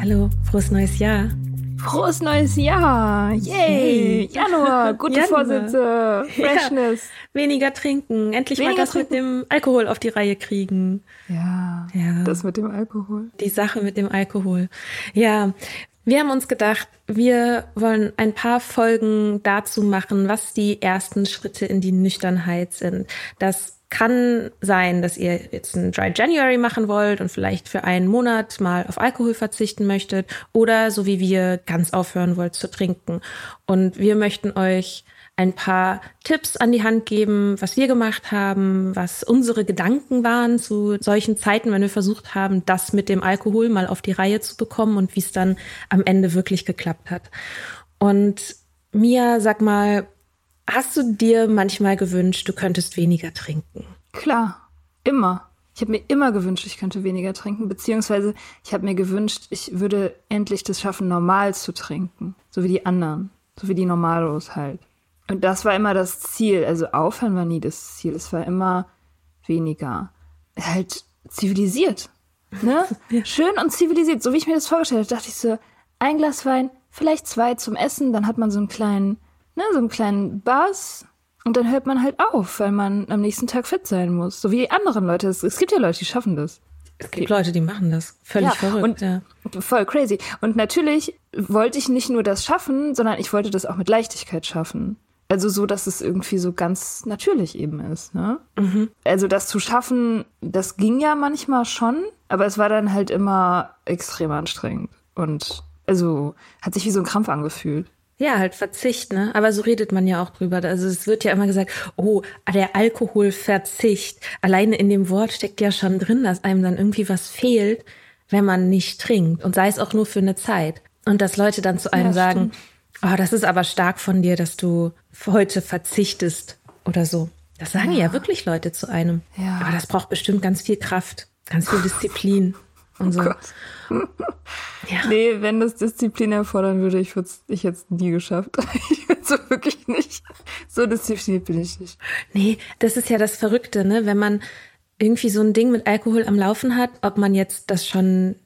Hallo, frohes neues Jahr. Frohes neues Jahr! Yay! Januar, gute Januar. Vorsätze, Freshness. Weniger trinken, endlich Weniger mal das mit dem Alkohol auf die Reihe kriegen. Ja. Ja. Das mit dem Alkohol. Die Sache mit dem Alkohol. Ja, wir haben uns gedacht, wir wollen ein paar Folgen dazu machen, was die ersten Schritte in die Nüchternheit sind. Das kann sein, dass ihr jetzt einen Dry January machen wollt und vielleicht für einen Monat mal auf Alkohol verzichten möchtet oder so wie wir ganz aufhören wollt zu trinken. Und wir möchten euch ein paar Tipps an die Hand geben, was wir gemacht haben, was unsere Gedanken waren zu solchen Zeiten, wenn wir versucht haben, das mit dem Alkohol mal auf die Reihe zu bekommen und wie es dann am Ende wirklich geklappt hat. Und Mia, sag mal, hast du dir manchmal gewünscht, du könntest weniger trinken? Klar, immer. Ich habe mir immer gewünscht, ich könnte weniger trinken, beziehungsweise ich habe mir gewünscht, ich würde endlich das schaffen, normal zu trinken. So wie die anderen. So wie die Normalos halt. Und das war immer das Ziel. Also aufhören war nie das Ziel. Es war immer weniger. Halt zivilisiert. Ne? Schön und zivilisiert. So wie ich mir das vorgestellt habe, dachte ich so, ein Glas Wein, vielleicht zwei zum Essen, dann hat man so einen kleinen, ne, so einen kleinen Buzz. Und dann hört man halt auf, weil man am nächsten Tag fit sein muss. So wie die anderen Leute. Es, es gibt ja Leute, die schaffen das. Es gibt Leute, die machen das. Völlig Ja, verrückt. und- ja. Voll crazy. Und natürlich wollte ich nicht nur das schaffen, sondern ich wollte das auch mit Leichtigkeit schaffen. Also so, dass es irgendwie so ganz natürlich eben ist. Ne? Also das zu schaffen, das ging ja manchmal schon, aber es war dann halt immer extrem anstrengend. Und also hat sich wie so ein Krampf angefühlt. Ja, halt Verzicht, ne? Aber so redet man ja auch drüber. Also es wird ja immer gesagt, oh, der Alkoholverzicht. Alleine in dem Wort steckt ja schon drin, dass einem dann irgendwie was fehlt, wenn man nicht trinkt. Und sei es auch nur für eine Zeit. Und dass Leute dann zu einem Ja, sagen, oh, das ist aber stark von dir, dass du heute verzichtest oder so. Das sagen ja, wirklich Leute zu einem. Ja. Aber das braucht bestimmt ganz viel Kraft, ganz viel Disziplin und so. Gott. Ja. Nee, wenn das Disziplin erfordern würde, ich würde ich jetzt nie geschafft. Ich würde so wirklich nicht. So diszipliniert bin ich nicht. Nee, das ist ja das Verrückte, ne? Wenn man irgendwie so ein Ding mit Alkohol am Laufen hat, ob man jetzt das schon,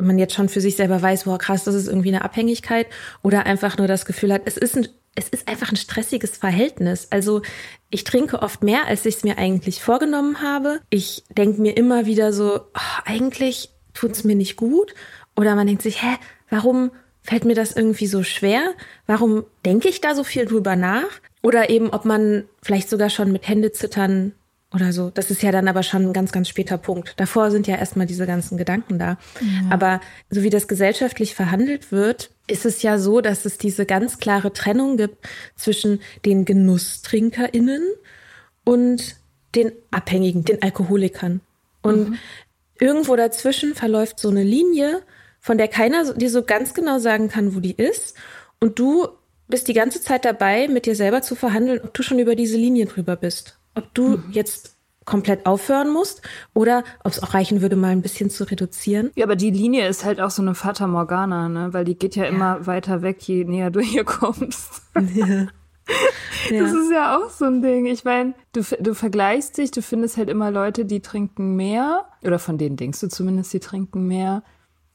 man jetzt schon für sich selber weiß, boah, krass, das ist irgendwie eine Abhängigkeit, oder einfach nur das Gefühl hat, es ist ein, es ist einfach ein stressiges Verhältnis. Also ich trinke oft mehr, als ich es mir eigentlich vorgenommen habe. Ich denke mir immer wieder so, oh, eigentlich tut es mir nicht gut. Oder man denkt sich, hä, warum fällt mir das irgendwie so schwer? Warum denke ich da so viel drüber nach? Oder eben, ob man vielleicht sogar schon mit Händezittern oder so. Das ist ja dann aber schon ein ganz, ganz später Punkt. Davor sind ja erstmal diese ganzen Gedanken da. Ja. Aber so wie das gesellschaftlich verhandelt wird, ist es ja so, dass es diese ganz klare Trennung gibt zwischen den GenusstrinkerInnen und den Abhängigen, den Alkoholikern. Und mhm. irgendwo dazwischen verläuft so eine Linie, von der keiner dir so ganz genau sagen kann, wo die ist. Und du bist die ganze Zeit dabei, mit dir selber zu verhandeln, ob du schon über diese Linie drüber bist ob du mhm. jetzt komplett aufhören musst oder ob es auch reichen würde, mal ein bisschen zu reduzieren. Ja, aber die Linie ist halt auch so eine Fata Morgana, ne? Weil die geht ja, ja. immer weiter weg, je näher du hier kommst. Ja. Ja. Das ist ja auch so ein Ding. Ich meine, du, du vergleichst dich, du findest halt immer Leute, die trinken mehr, oder von denen denkst du zumindest, die trinken mehr.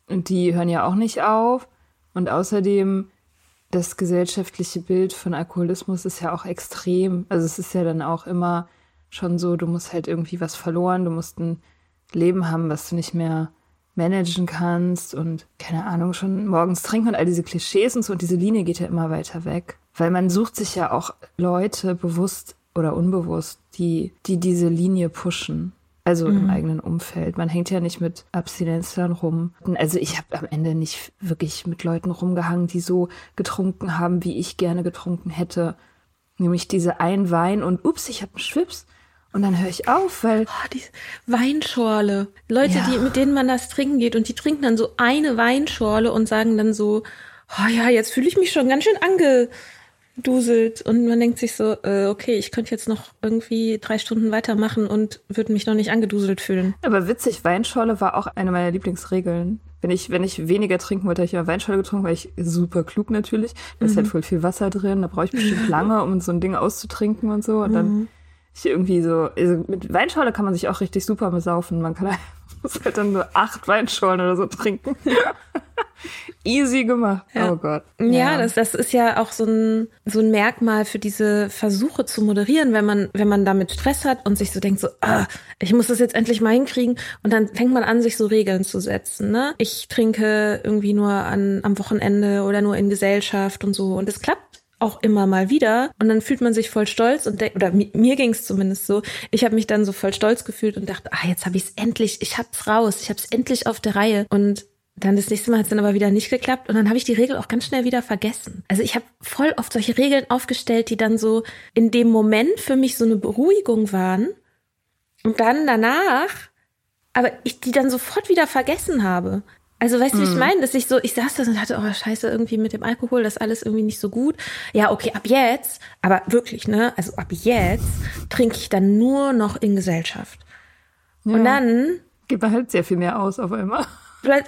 Und die hören ja auch nicht auf. Und außerdem, das gesellschaftliche Bild von Alkoholismus ist ja auch extrem. Also es ist ja dann auch immer schon so, du musst halt irgendwie was verloren, du musst ein Leben haben, was du nicht mehr managen kannst und keine Ahnung, schon morgens trinken und all diese Klischees und so und diese Linie geht ja immer weiter weg. Weil man sucht sich ja auch Leute bewusst oder unbewusst, die, die diese Linie pushen. Also mhm. im eigenen Umfeld. Man hängt ja nicht mit Abstinenzlern rum. Also ich habe am Ende nicht wirklich mit Leuten rumgehangen, die so getrunken haben, wie ich gerne getrunken hätte. Nämlich diese ein Wein und ups, ich habe einen Schwips. Und dann höre ich auf, weil. Oh, die Weinschorle. Leute, ja. die, mit denen man das trinken geht und die trinken dann so eine Weinschorle und sagen dann so, oh ja, jetzt fühle ich mich schon ganz schön angeduselt. Und man denkt sich so, äh, okay, ich könnte jetzt noch irgendwie drei Stunden weitermachen und würde mich noch nicht angeduselt fühlen. Aber witzig, Weinschorle war auch eine meiner Lieblingsregeln. Wenn ich, wenn ich weniger trinken wollte, habe ich immer Weinschorle getrunken, weil ich super klug natürlich. Da ist halt mhm. halt voll viel Wasser drin, da brauche ich bestimmt lange, um so ein Ding auszutrinken und so. Und mhm. dann ich irgendwie so, also mit Weinschorle kann man sich auch richtig super besaufen. Man kann muss halt dann nur acht Weinschorlen oder so trinken. Easy gemacht. Ja. Oh Gott. Ja, ja, das, das ist ja auch so ein, so ein Merkmal für diese Versuche zu moderieren, wenn man, wenn man damit Stress hat und sich so denkt, so, ah, ich muss das jetzt endlich mal hinkriegen. Und dann fängt man an, sich so Regeln zu setzen. Ne? Ich trinke irgendwie nur an, am Wochenende oder nur in Gesellschaft und so. Und es klappt auch immer mal wieder. Und dann fühlt man sich voll stolz und oder mir ging es zumindest so. Ich habe mich dann so voll stolz gefühlt und dachte, ah, jetzt habe ich es endlich, ich hab's raus, ich habe es endlich auf der Reihe. Und dann das nächste Mal hat es dann aber wieder nicht geklappt und dann habe ich die Regel auch ganz schnell wieder vergessen. Also ich habe voll oft solche Regeln aufgestellt, die dann so in dem Moment für mich so eine Beruhigung waren und dann danach, aber ich die dann sofort wieder vergessen habe. Also weißt du, wie ich mhm. meine, dass ich so, ich saß da und dachte, oh scheiße, irgendwie mit dem Alkohol, das ist alles irgendwie nicht so gut. Ja, okay, ab jetzt, aber wirklich, ne, also ab jetzt trinke ich dann nur noch in Gesellschaft. Ja. Und dann geht man halt sehr viel mehr aus auf einmal.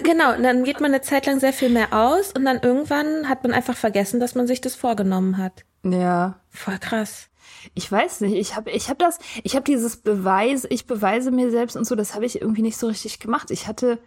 Genau, und dann geht man eine Zeit lang sehr viel mehr aus und dann irgendwann hat man einfach vergessen, dass man sich das vorgenommen hat. Ja. Voll krass. Ich weiß nicht, ich habe ich hab das, ich habe dieses Beweis, ich beweise mir selbst und so, das habe ich irgendwie nicht so richtig gemacht. Ich hatte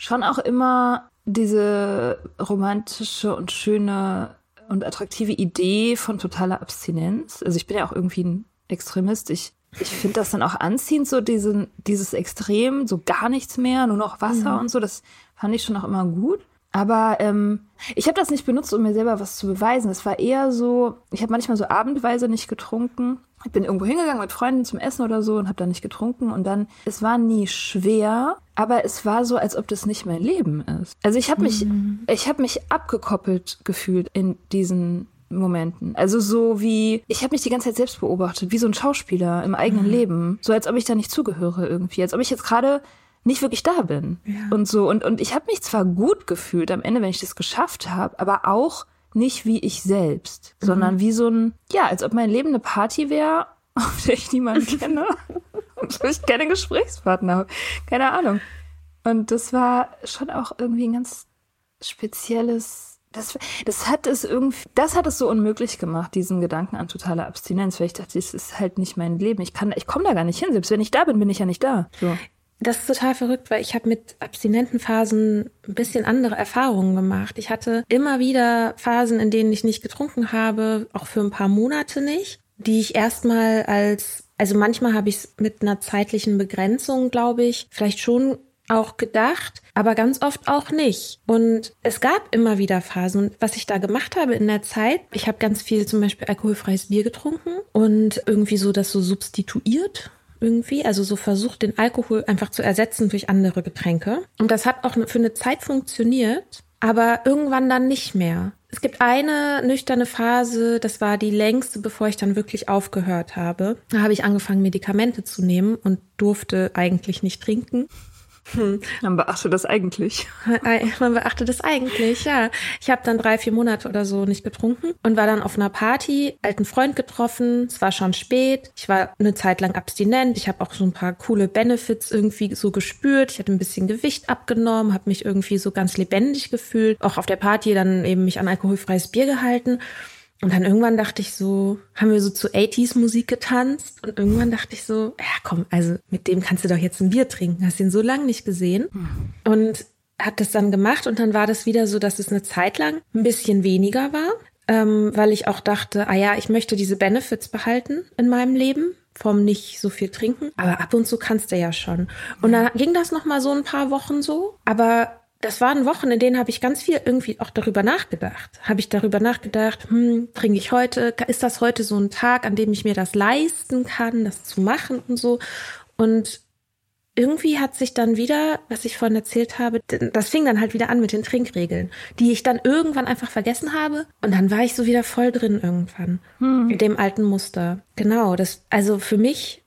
schon auch immer diese romantische und schöne und attraktive Idee von totaler Abstinenz. Also ich bin ja auch irgendwie ein Extremist. Ich, ich finde das dann auch anziehend, so diesen, dieses Extrem, so gar nichts mehr, nur noch Wasser mhm. und so. Das fand ich schon auch immer gut. Aber ähm, ich habe das nicht benutzt, um mir selber was zu beweisen. Es war eher so, ich habe manchmal so abendweise nicht getrunken ich bin irgendwo hingegangen mit Freunden zum Essen oder so und habe da nicht getrunken und dann es war nie schwer, aber es war so, als ob das nicht mein Leben ist. Also ich habe mich mhm. ich habe mich abgekoppelt gefühlt in diesen Momenten. Also so wie ich habe mich die ganze Zeit selbst beobachtet, wie so ein Schauspieler im eigenen mhm. Leben, so als ob ich da nicht zugehöre irgendwie, als ob ich jetzt gerade nicht wirklich da bin ja. und so und und ich habe mich zwar gut gefühlt am Ende, wenn ich das geschafft habe, aber auch nicht wie ich selbst, mhm. sondern wie so ein, ja, als ob mein Leben eine Party wäre, auf der ich niemanden kenne wo ich keine Gesprächspartner habe. Keine Ahnung. Und das war schon auch irgendwie ein ganz spezielles, das, das hat es irgendwie, das hat es so unmöglich gemacht, diesen Gedanken an totale Abstinenz, weil ich dachte, das ist halt nicht mein Leben. Ich kann, ich komme da gar nicht hin. Selbst wenn ich da bin, bin ich ja nicht da. So. das ist total verrückt, weil ich habe mit abstinenten Phasen ein bisschen andere Erfahrungen gemacht. Ich hatte immer wieder Phasen, in denen ich nicht getrunken habe, auch für ein paar Monate nicht, die ich erstmal als, also manchmal habe ich es mit einer zeitlichen Begrenzung, glaube ich, vielleicht schon auch gedacht, aber ganz oft auch nicht. Und es gab immer wieder Phasen. Und was ich da gemacht habe in der Zeit, ich habe ganz viel zum Beispiel alkoholfreies Bier getrunken und irgendwie so das so substituiert irgendwie, also so versucht, den Alkohol einfach zu ersetzen durch andere Getränke. Und das hat auch für eine Zeit funktioniert, aber irgendwann dann nicht mehr. Es gibt eine nüchterne Phase, das war die längste, bevor ich dann wirklich aufgehört habe. Da habe ich angefangen, Medikamente zu nehmen und durfte eigentlich nicht trinken. Hm. Man beachtet das eigentlich. Man beachtet das eigentlich, ja. Ich habe dann drei, vier Monate oder so nicht getrunken und war dann auf einer Party, alten Freund getroffen. Es war schon spät. Ich war eine Zeit lang abstinent. Ich habe auch so ein paar coole Benefits irgendwie so gespürt. Ich hatte ein bisschen Gewicht abgenommen, habe mich irgendwie so ganz lebendig gefühlt. Auch auf der Party dann eben mich an alkoholfreies Bier gehalten. Und dann irgendwann dachte ich so, haben wir so zu 80s Musik getanzt? Und irgendwann dachte ich so, ja komm, also mit dem kannst du doch jetzt ein Bier trinken. Hast ihn so lange nicht gesehen. Und hab das dann gemacht. Und dann war das wieder so, dass es eine Zeit lang ein bisschen weniger war, ähm, weil ich auch dachte, ah ja, ich möchte diese Benefits behalten in meinem Leben vom nicht so viel trinken, aber ab und zu kannst du ja schon. Und dann ging das noch mal so ein paar Wochen so, aber das waren Wochen, in denen habe ich ganz viel irgendwie auch darüber nachgedacht. Habe ich darüber nachgedacht, hm, trinke ich heute, ist das heute so ein Tag, an dem ich mir das leisten kann, das zu machen und so. Und irgendwie hat sich dann wieder, was ich vorhin erzählt habe, das fing dann halt wieder an mit den Trinkregeln, die ich dann irgendwann einfach vergessen habe. Und dann war ich so wieder voll drin irgendwann. Hm. In dem alten Muster. Genau, das, also für mich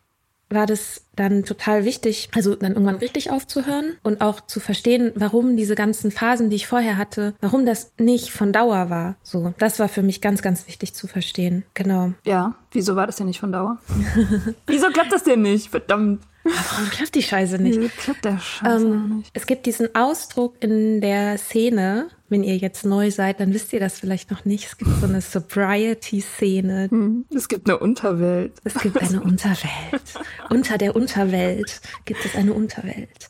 war das dann total wichtig, also dann irgendwann richtig aufzuhören und auch zu verstehen, warum diese ganzen Phasen, die ich vorher hatte, warum das nicht von Dauer war. So, das war für mich ganz, ganz wichtig zu verstehen. Genau. Ja, wieso war das denn nicht von Dauer? wieso klappt das denn nicht? Verdammt. Warum klappt die Scheiße nicht? Wieso klappt der Scheiße ähm, nicht? Es gibt diesen Ausdruck in der Szene, wenn ihr jetzt neu seid, dann wisst ihr das vielleicht noch nicht. Es gibt so eine Sobriety-Szene. Hm, es gibt eine Unterwelt. Es gibt eine Unterwelt. Unter der Unterwelt gibt es eine Unterwelt.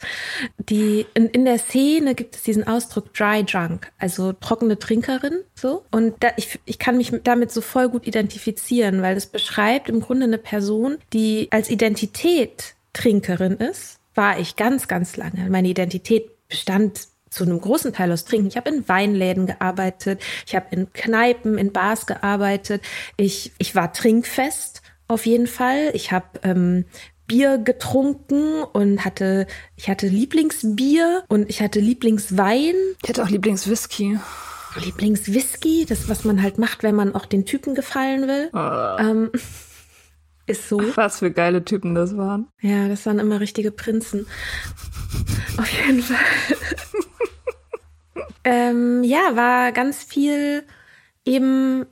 Die, in, in der Szene gibt es diesen Ausdruck Dry Drunk, also trockene Trinkerin, so. Und da, ich, ich kann mich damit so voll gut identifizieren, weil es beschreibt im Grunde eine Person, die als Identität Trinkerin ist, war ich ganz, ganz lange. Meine Identität bestand zu einem großen Teil aus Trinken. Ich habe in Weinläden gearbeitet, ich habe in Kneipen, in Bars gearbeitet. Ich, ich war trinkfest auf jeden Fall. Ich habe ähm, Bier getrunken und hatte, ich hatte Lieblingsbier und ich hatte Lieblingswein. Ich hatte auch Lieblingswhisky. Lieblingswhisky, das, was man halt macht, wenn man auch den Typen gefallen will. Oh. Ähm, ist so. Ach, was für geile Typen das waren. Ja, das waren immer richtige Prinzen. Auf jeden Fall. ähm, ja, war ganz viel eben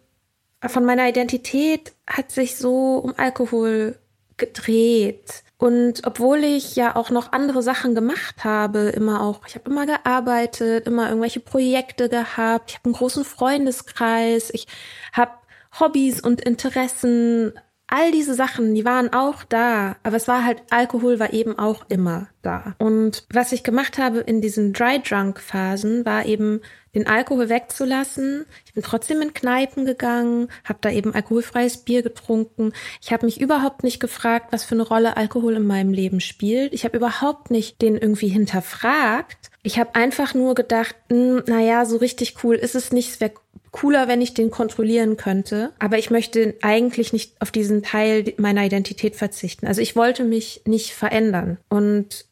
von meiner Identität hat sich so um Alkohol gedreht. Und obwohl ich ja auch noch andere Sachen gemacht habe, immer auch, ich habe immer gearbeitet, immer irgendwelche Projekte gehabt, ich habe einen großen Freundeskreis, ich habe Hobbys und Interessen, all diese Sachen, die waren auch da, aber es war halt, Alkohol war eben auch immer da. Und was ich gemacht habe in diesen Dry Drunk Phasen, war eben den Alkohol wegzulassen. Ich bin trotzdem in Kneipen gegangen, habe da eben alkoholfreies Bier getrunken. Ich habe mich überhaupt nicht gefragt, was für eine Rolle Alkohol in meinem Leben spielt. Ich habe überhaupt nicht den irgendwie hinterfragt. Ich habe einfach nur gedacht, hm, naja, so richtig cool ist es nicht. Es wäre cooler, wenn ich den kontrollieren könnte. Aber ich möchte eigentlich nicht auf diesen Teil meiner Identität verzichten. Also ich wollte mich nicht verändern. Und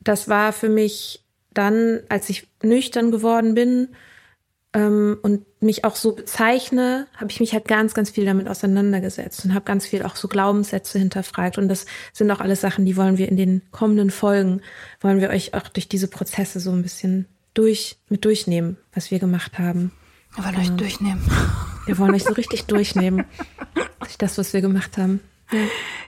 das war für mich dann, als ich nüchtern geworden bin ähm, und mich auch so bezeichne, habe ich mich halt ganz, ganz viel damit auseinandergesetzt und habe ganz viel auch so Glaubenssätze hinterfragt. Und das sind auch alles Sachen, die wollen wir in den kommenden Folgen, wollen wir euch auch durch diese Prozesse so ein bisschen durch, mit durchnehmen, was wir gemacht haben. Wir wollen genau. euch durchnehmen. Wir wollen euch so richtig durchnehmen. Durch das, was wir gemacht haben.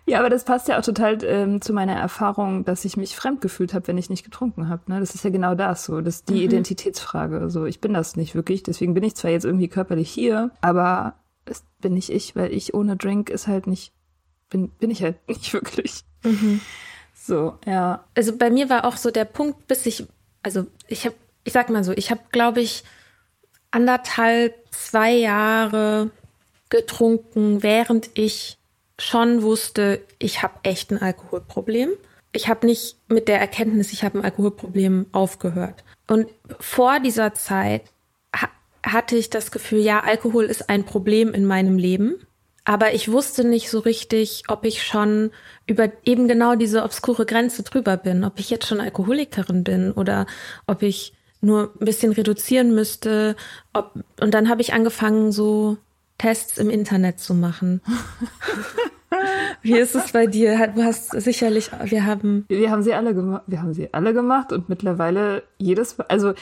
Ja. aber das passt ja auch total ähm, zu meiner Erfahrung, dass ich mich fremd gefühlt habe, wenn ich nicht getrunken habe. Ne? Das ist ja genau das so. Das ist die mhm. Identitätsfrage. So, ich bin das nicht wirklich. Deswegen bin ich zwar jetzt irgendwie körperlich hier, aber es bin nicht ich, weil ich ohne Drink ist halt nicht, bin, bin ich halt nicht wirklich. Mhm. So, ja. Also bei mir war auch so der Punkt, bis ich, also ich habe, ich sag mal so, ich habe, glaube ich, anderthalb, zwei Jahre getrunken, während ich schon wusste, ich habe echt ein Alkoholproblem. Ich habe nicht mit der Erkenntnis, ich habe ein Alkoholproblem aufgehört. Und vor dieser Zeit ha hatte ich das Gefühl, ja, Alkohol ist ein Problem in meinem Leben. Aber ich wusste nicht so richtig, ob ich schon über eben genau diese obskure Grenze drüber bin, ob ich jetzt schon Alkoholikerin bin oder ob ich nur ein bisschen reduzieren müsste. Ob, und dann habe ich angefangen, so Tests im Internet zu machen. Wie ist es bei dir? Du hast sicherlich, wir haben. Wir haben sie alle gemacht. Wir haben sie alle gemacht und mittlerweile jedes, also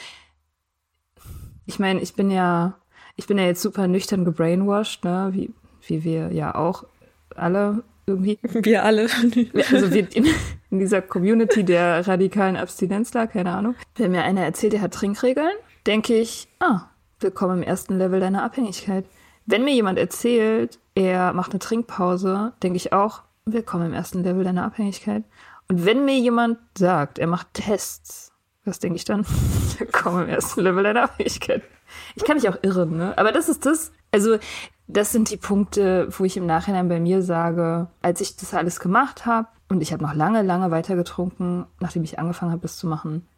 ich meine, ich bin ja, ich bin ja jetzt super nüchtern gebrainwashed, ne, wie, wie wir ja auch alle irgendwie. Wir alle. Also wir in, in dieser Community der radikalen Abstinenzler, keine Ahnung. Wenn mir einer erzählt, er hat Trinkregeln, denke ich, ah, willkommen im ersten Level deiner Abhängigkeit. Wenn mir jemand erzählt, er macht eine Trinkpause, denke ich auch, willkommen im ersten Level deiner Abhängigkeit. Und wenn mir jemand sagt, er macht Tests, was denke ich dann? willkommen im ersten Level deiner Abhängigkeit. Ich kann mich auch irren, ne? Aber das ist das. Also, das sind die Punkte, wo ich im Nachhinein bei mir sage, als ich das alles gemacht habe und ich habe noch lange, lange weiter getrunken, nachdem ich angefangen habe, das zu machen.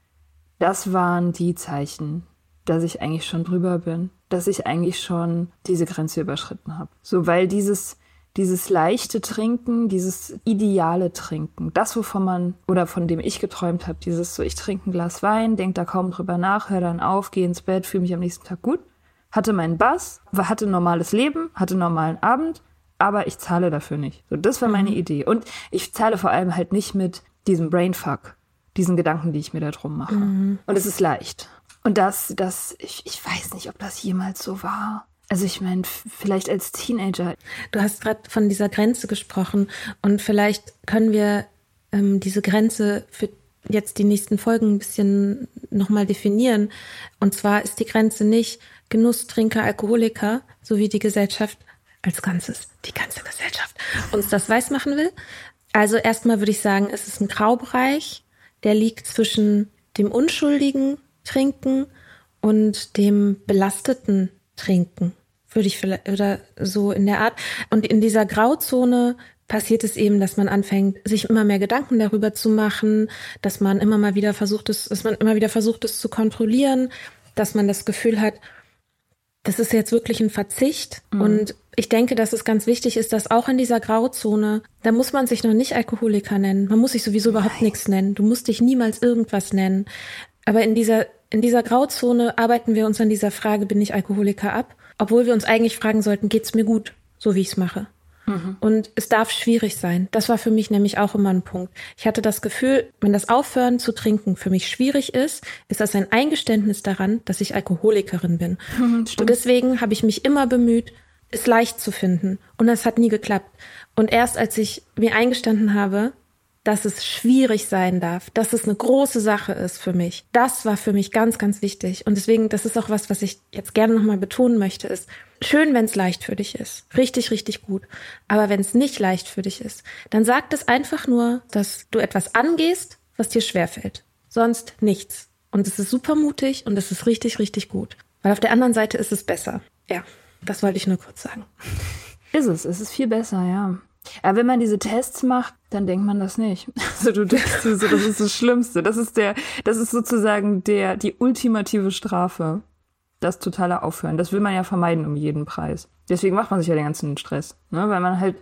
Das waren die Zeichen, dass ich eigentlich schon drüber bin, dass ich eigentlich schon diese Grenze überschritten habe. So, weil dieses, dieses leichte Trinken, dieses ideale Trinken, das, wovon man oder von dem ich geträumt habe, dieses so, ich trinke ein Glas Wein, denk da kaum drüber nach, hör dann auf, geh ins Bett, fühle mich am nächsten Tag gut, hatte meinen Bass, hatte ein normales Leben, hatte einen normalen Abend, aber ich zahle dafür nicht. So, das war meine mhm. Idee. Und ich zahle vor allem halt nicht mit diesem Brainfuck, diesen Gedanken, die ich mir da drum mache. Mhm. Und es ist leicht. Und das, das, ich, ich weiß nicht, ob das jemals so war. Also ich meine, vielleicht als Teenager. Du hast gerade von dieser Grenze gesprochen und vielleicht können wir ähm, diese Grenze für jetzt die nächsten Folgen ein bisschen nochmal definieren. Und zwar ist die Grenze nicht Genusstrinker, Alkoholiker, so wie die Gesellschaft als Ganzes, die ganze Gesellschaft uns das weiß machen will. Also erstmal würde ich sagen, es ist ein Graubereich, der liegt zwischen dem unschuldigen Trinken und dem belasteten Trinken, würde ich vielleicht, oder so in der Art. Und in dieser Grauzone passiert es eben, dass man anfängt, sich immer mehr Gedanken darüber zu machen, dass man immer mal wieder versucht, es, dass man immer wieder versucht, es zu kontrollieren, dass man das Gefühl hat, das ist jetzt wirklich ein Verzicht. Mhm. Und ich denke, dass es ganz wichtig ist, dass auch in dieser Grauzone, da muss man sich noch nicht Alkoholiker nennen. Man muss sich sowieso überhaupt Nein. nichts nennen. Du musst dich niemals irgendwas nennen. Aber in dieser, in dieser Grauzone arbeiten wir uns an dieser Frage, bin ich Alkoholiker ab? Obwohl wir uns eigentlich fragen sollten, geht's mir gut, so wie ich's mache? Mhm. Und es darf schwierig sein. Das war für mich nämlich auch immer ein Punkt. Ich hatte das Gefühl, wenn das Aufhören zu trinken für mich schwierig ist, ist das ein Eingeständnis daran, dass ich Alkoholikerin bin. Mhm, und deswegen habe ich mich immer bemüht, es leicht zu finden. Und das hat nie geklappt. Und erst als ich mir eingestanden habe, dass es schwierig sein darf, dass es eine große Sache ist für mich. Das war für mich ganz, ganz wichtig. Und deswegen, das ist auch was, was ich jetzt gerne nochmal betonen möchte, ist, schön, wenn es leicht für dich ist. Richtig, richtig gut. Aber wenn es nicht leicht für dich ist, dann sagt es einfach nur, dass du etwas angehst, was dir schwerfällt. Sonst nichts. Und es ist super mutig und es ist richtig, richtig gut. Weil auf der anderen Seite ist es besser. Ja, das wollte ich nur kurz sagen. Ist es, es ist viel besser, ja. Aber wenn man diese Tests macht, dann denkt man das nicht. Also du denkst so, das ist das Schlimmste. Das ist der, das ist sozusagen der, die ultimative Strafe. Das totale Aufhören. Das will man ja vermeiden um jeden Preis. Deswegen macht man sich ja den ganzen Stress. Ne? Weil man halt,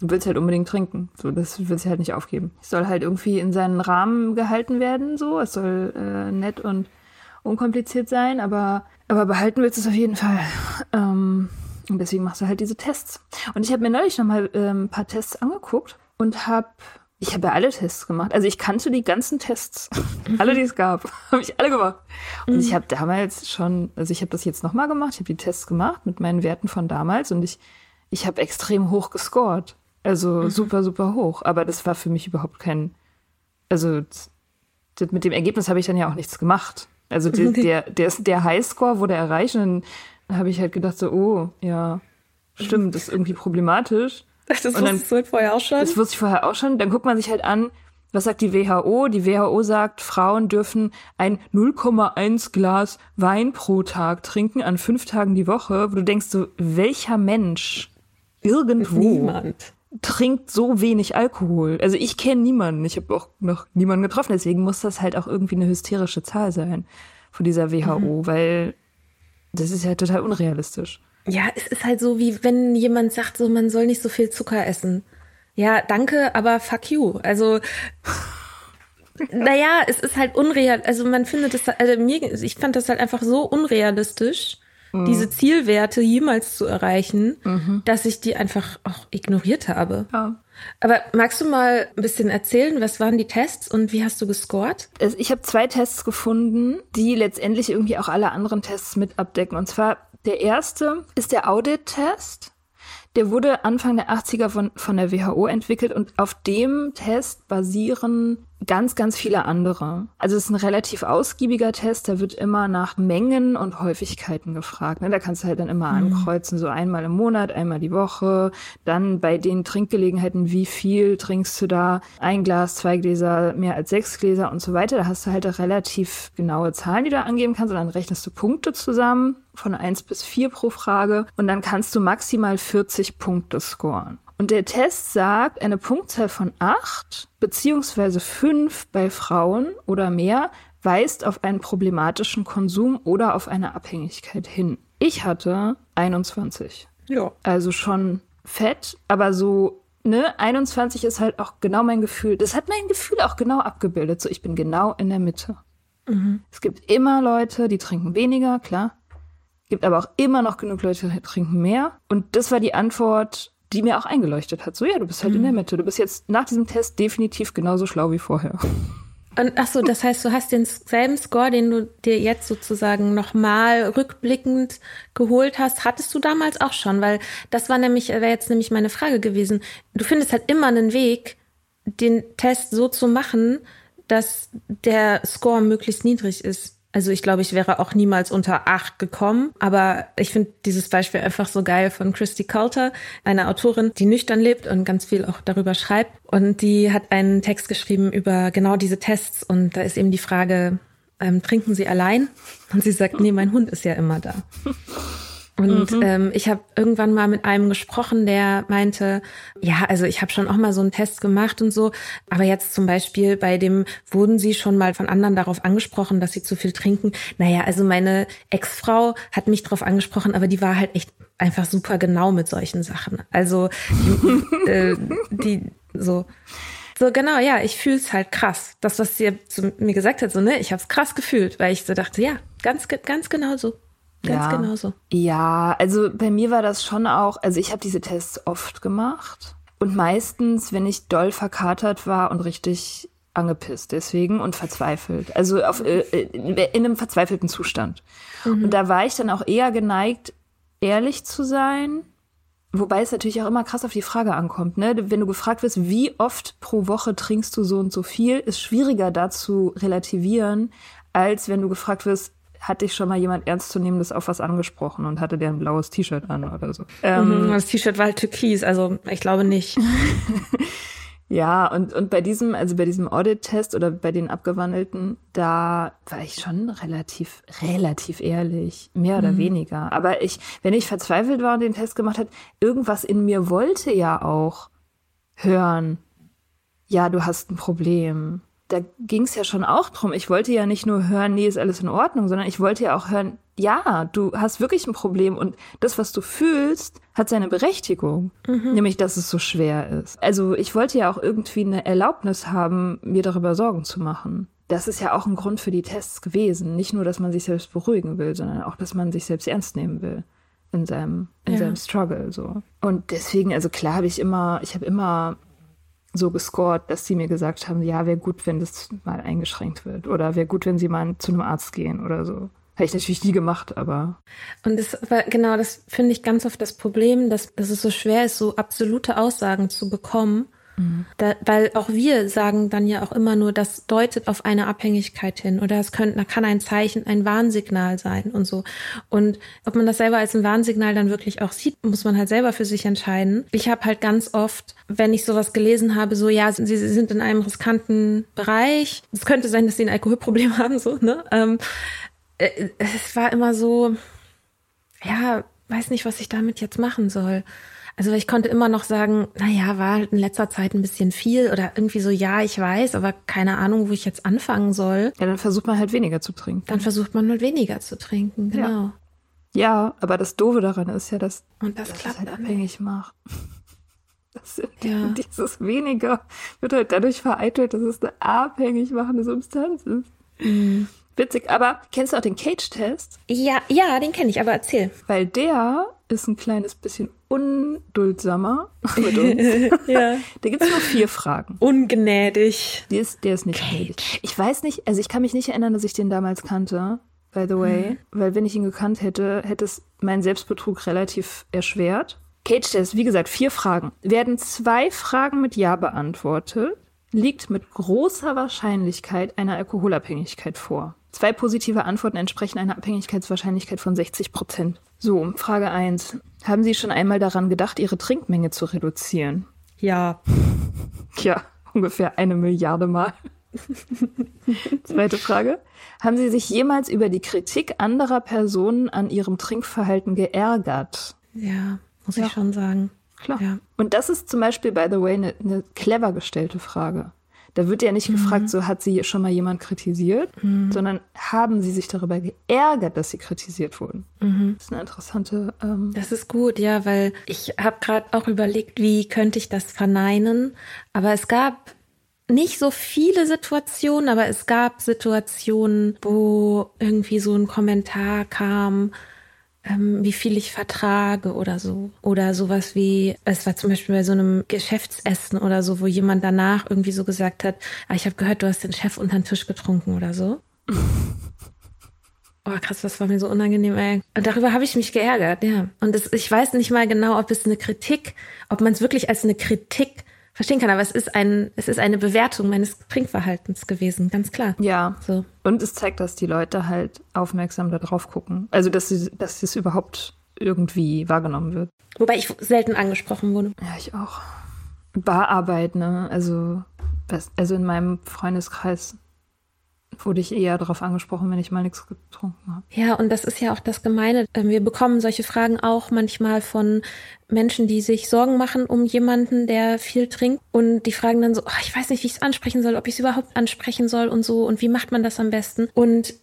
du willst halt unbedingt trinken. So, das will sich halt nicht aufgeben. Es soll halt irgendwie in seinen Rahmen gehalten werden, so. Es soll äh, nett und unkompliziert sein, aber, aber behalten willst du es auf jeden Fall. Ähm, und deswegen machst du halt diese Tests. Und ich habe mir neulich noch mal ähm, ein paar Tests angeguckt und habe ich habe ja alle Tests gemacht. Also ich kannte die ganzen Tests, alle, die es gab, habe ich alle gemacht. Und ich mhm. habe damals schon, also ich habe das jetzt nochmal gemacht, ich habe die Tests gemacht mit meinen Werten von damals und ich, ich habe extrem hoch gescored. Also mhm. super, super hoch. Aber das war für mich überhaupt kein, also mit dem Ergebnis habe ich dann ja auch nichts gemacht. Also der, der, der, der Highscore wurde erreicht und dann habe ich halt gedacht so, oh, ja, stimmt, das ist irgendwie problematisch. Das wusstest du halt vorher auch schon? Das wusste ich vorher auch schon. Dann guckt man sich halt an, Was sagt die WHO? Die WHO sagt, Frauen dürfen ein 0,1 Glas Wein pro Tag trinken an fünf Tagen die Woche, wo du denkst so, welcher Mensch irgendwo Niemand. trinkt so wenig Alkohol. Also ich kenne niemanden, ich habe auch noch niemanden getroffen, deswegen muss das halt auch irgendwie eine hysterische Zahl sein von dieser WHO, weil das ist ja total unrealistisch. Ja, es ist halt so, wie wenn jemand sagt, so man soll nicht so viel Zucker essen. Ja, danke, aber fuck you. Also, naja, es ist halt unreal. Also man findet es, also mir, ich fand das halt einfach so unrealistisch, diese Zielwerte jemals zu erreichen, dass ich die einfach auch ignoriert habe. Ja. Aber magst du mal ein bisschen erzählen, was waren die Tests und wie hast du gescored? Es- Ich habe zwei Tests gefunden, die letztendlich irgendwie auch alle anderen Tests mit abdecken. Und zwar der erste ist der Audit-Test. Der wurde Anfang der 80er von, von der WHO entwickelt und auf dem Test basieren ganz, ganz viele andere. Also es ist ein relativ ausgiebiger Test, da wird immer nach Mengen und Häufigkeiten gefragt. Ne? Da kannst du halt dann immer ankreuzen, so einmal im Monat, einmal die Woche. Dann bei den Trinkgelegenheiten, wie viel trinkst du da? Ein Glas, zwei Gläser, mehr als sechs Gläser und so weiter. Da hast du halt relativ genaue Zahlen, die du angeben kannst und dann rechnest du Punkte zusammen von eins bis vier pro Frage und dann kannst du maximal 40 Punkte scoren. Und der Test sagt, eine Punktzahl von acht beziehungsweise fünf bei Frauen oder mehr weist auf einen problematischen Konsum oder auf eine Abhängigkeit hin. Ich hatte 21. Ja. Also schon fett, aber so, ne, 21 ist halt auch genau mein Gefühl. Das hat mein Gefühl auch genau abgebildet. So, ich bin genau in der Mitte. Es gibt immer Leute, die trinken weniger, klar. Gibt aber auch immer noch genug Leute, die trinken mehr. Und das war die Antwort, die mir auch eingeleuchtet hat. So, ja, du bist halt in der Mitte. Du bist jetzt nach diesem Test definitiv genauso schlau wie vorher. Und ach so, das heißt, du hast denselben Score, den du dir jetzt sozusagen nochmal rückblickend geholt hast, hattest du damals auch schon, weil das war nämlich, wäre jetzt nämlich meine Frage gewesen. Du findest halt immer einen Weg, den Test so zu machen, dass der Score möglichst niedrig ist. Also ich glaube, ich wäre auch niemals unter acht gekommen, aber ich finde dieses Beispiel einfach so geil von Christy Coulter, einer Autorin, die nüchtern lebt und ganz viel auch darüber schreibt. Und die hat einen Text geschrieben über genau diese Tests und da ist eben die Frage, ähm, trinken Sie allein? Und sie sagt, nee, mein Hund ist ja immer da. Und ähm, ich habe irgendwann mal mit einem gesprochen, der meinte, ja, also ich habe schon auch mal so einen Test gemacht und so, aber jetzt zum Beispiel bei dem, wurden Sie schon mal von anderen darauf angesprochen, dass Sie zu viel trinken? Naja, also meine Ex-Frau hat mich darauf angesprochen, aber die war halt echt einfach super genau mit solchen Sachen. Also die, äh, die so. So, genau, ja, ich fühl's halt krass. Das, was sie zu mir gesagt hat, so, ne, ich hab's krass gefühlt, weil ich so dachte, ja, ganz, ganz genau so. Ganz Ja. genau so. Ja, also bei mir war das schon auch, also ich habe diese Tests oft gemacht und meistens, wenn ich doll verkatert war und richtig angepisst deswegen und verzweifelt, also auf, äh, äh, in einem verzweifelten Zustand. Und da war ich dann auch eher geneigt, ehrlich zu sein, wobei es natürlich auch immer krass auf die Frage ankommt, ne? Wenn du gefragt wirst, wie oft pro Woche trinkst du so und so viel, ist schwieriger da zu relativieren, als wenn du gefragt wirst, hat dich schon mal jemand Ernstzunehmendes auf was angesprochen und hatte der ein blaues T-Shirt an oder so. Ähm, Mhm, Das T-Shirt war halt türkis, also ich glaube nicht. Ja, und, und bei diesem, also bei diesem Audit-Test oder bei den abgewandelten, da war ich schon relativ, relativ ehrlich, mehr oder weniger. Aber ich, wenn ich verzweifelt war und den Test gemacht hat, irgendwas in mir wollte ja auch hören, ja, du hast ein Problem. Da ging es ja schon auch drum. Ich wollte ja nicht nur hören, nee, ist alles in Ordnung, sondern ich wollte ja auch hören, ja, du hast wirklich ein Problem und das, was du fühlst, hat seine Berechtigung. Nämlich, dass es so schwer ist. Also ich wollte ja auch irgendwie eine Erlaubnis haben, mir darüber Sorgen zu machen. Das ist ja auch ein Grund für die Tests gewesen. Nicht nur, dass man sich selbst beruhigen will, sondern auch, dass man sich selbst ernst nehmen will in seinem, in Ja. seinem Struggle, so. Und deswegen, also klar habe ich immer, ich habe immer so gescored, dass sie mir gesagt haben, ja, wäre gut, wenn das mal eingeschränkt wird. Oder wäre gut, wenn sie mal zu einem Arzt gehen oder so. Hätte ich natürlich nie gemacht, aber Und das war genau, das finde ich ganz oft das Problem, dass, dass es so schwer ist, so absolute Aussagen zu bekommen. Mhm. Da, weil auch wir sagen dann ja auch immer nur, das deutet auf eine Abhängigkeit hin oder es könnte, kann ein Zeichen, ein Warnsignal sein und so. Und ob man das selber als ein Warnsignal dann wirklich auch sieht, muss man halt selber für sich entscheiden. Ich habe halt ganz oft, wenn ich sowas gelesen habe, so ja, sie, sie sind in einem riskanten Bereich. Es könnte sein, dass sie ein Alkoholproblem haben, so ne. Ähm, äh, es war immer so, ja, weiß nicht, was ich damit jetzt machen soll. Also ich konnte immer noch sagen, na ja, war halt in letzter Zeit ein bisschen viel oder irgendwie so, ja, ich weiß, aber keine Ahnung, wo ich jetzt anfangen soll. Ja, dann versucht man halt weniger zu trinken. Dann versucht man halt weniger zu trinken, genau. Ja, ja aber das Doofe daran ist ja, dass Und das, das klappt halt abhängig macht. Das, Ja. Dieses weniger wird halt dadurch vereitelt, dass es eine abhängig machende Substanz ist. Mhm. Witzig, aber kennst du auch den Cage-Test? Ja, ja, den kenne ich, aber erzähl. Weil der ist ein kleines bisschen unduldsamer mit uns. ja. Da gibt es nur vier Fragen. Ungnädig. Der ist, der ist nicht gnädig. Ich weiß nicht, also ich kann mich nicht erinnern, dass ich den damals kannte, by the way. Weil wenn ich ihn gekannt hätte, hätte es meinen Selbstbetrug relativ erschwert. Cage Test, wie gesagt, vier Fragen. Werden zwei Fragen mit Ja beantwortet, liegt mit großer Wahrscheinlichkeit eine Alkoholabhängigkeit vor. Zwei positive Antworten entsprechen einer Abhängigkeitswahrscheinlichkeit von 60 Prozent. So, Frage eins: Haben Sie schon einmal daran gedacht, Ihre Trinkmenge zu reduzieren? Ja. Ja, ungefähr eine Milliarde Mal. Zweite Frage. Haben Sie sich jemals über die Kritik anderer Personen an Ihrem Trinkverhalten geärgert? Ja, muss Ja. ich schon sagen. Klar. Ja. Und das ist zum Beispiel, by the way, eine, eine clever gestellte Frage. Da wird ja nicht gefragt, so hat sie schon mal jemand kritisiert, sondern haben sie sich darüber geärgert, dass sie kritisiert wurden. Das ist eine interessante. Ähm, Das ist gut, ja, weil ich habe gerade auch überlegt, wie könnte ich das verneinen. Aber es gab nicht so viele Situationen, aber es gab Situationen, wo irgendwie so ein Kommentar kam, wie viel ich vertrage oder so. Oder sowas wie, es war zum Beispiel bei so einem Geschäftsessen oder so, wo jemand danach irgendwie so gesagt hat, ah, ich habe gehört, du hast den Chef unter den Tisch getrunken oder so. Oh, krass, das war mir so unangenehm, ey. Und darüber habe ich mich geärgert, ja. Und es, ich weiß nicht mal genau, ob es eine Kritik, ob man es wirklich als eine Kritik verstehen kann, aber es ist ein, es ist eine Bewertung meines Trinkverhaltens gewesen, ganz klar. ja. So. Und es zeigt, dass die Leute halt aufmerksam da drauf gucken. Also, dass sie, dass es überhaupt irgendwie wahrgenommen wird. Wobei ich selten angesprochen wurde. Ja, ich auch. Bararbeit, ne? Also, also in meinem Freundeskreis wurde ich eher darauf angesprochen, wenn ich mal nichts getrunken habe. Ja, und das ist ja auch das Gemeine. Ähm, Wir bekommen solche Fragen auch manchmal von Menschen, die sich Sorgen machen um jemanden, der viel trinkt. Und die fragen dann so, oh, ich weiß nicht, wie ich es ansprechen soll, ob ich es überhaupt ansprechen soll und so. Und wie macht man das am besten? Und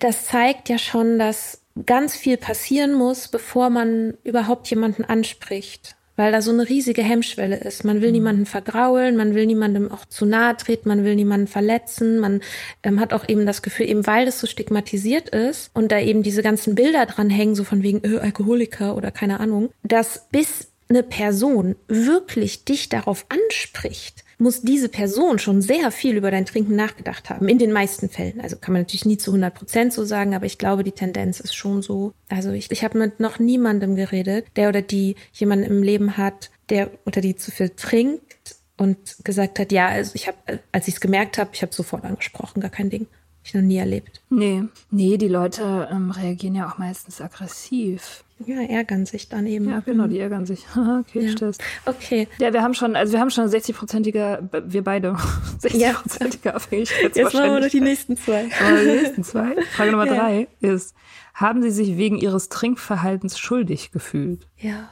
das zeigt ja schon, dass ganz viel passieren muss, bevor man überhaupt jemanden anspricht. Weil da so eine riesige Hemmschwelle ist. Man will niemanden vergraulen, man will niemandem auch zu nahe treten, man will niemanden verletzen. Man ähm, hat auch eben das Gefühl, eben weil das so stigmatisiert ist und da eben diese ganzen Bilder dran hängen, so von wegen äh, Alkoholiker oder keine Ahnung, dass bis eine Person wirklich dich darauf anspricht, muss diese Person schon sehr viel über dein Trinken nachgedacht haben. In den meisten Fällen. Also kann man natürlich nie zu 100 Prozent so sagen, aber ich glaube, die Tendenz ist schon so. Also ich, ich habe mit noch niemandem geredet, der oder die jemanden im Leben hat, der oder die zu viel trinkt und gesagt hat, ja, also ich habe, als ich es gemerkt habe, ich habe sofort angesprochen, gar kein Ding. Ich noch nie erlebt. Nee, nee, die Leute ähm, reagieren ja auch meistens aggressiv. Ja, ärgern sich dann eben. Ja, genau, die ärgern sich. Okay, Ja. stimmt. Okay. Ja, wir haben schon, also wir haben schon 60-prozentige, wir beide, 60-prozentige Abhängigkeitswahrscheinlichkeit. Jetzt machen wir noch die nächsten zwei. Die nächsten zwei. Frage Nummer Ja. drei ist, haben Sie sich wegen Ihres Trinkverhaltens schuldig gefühlt? Ja.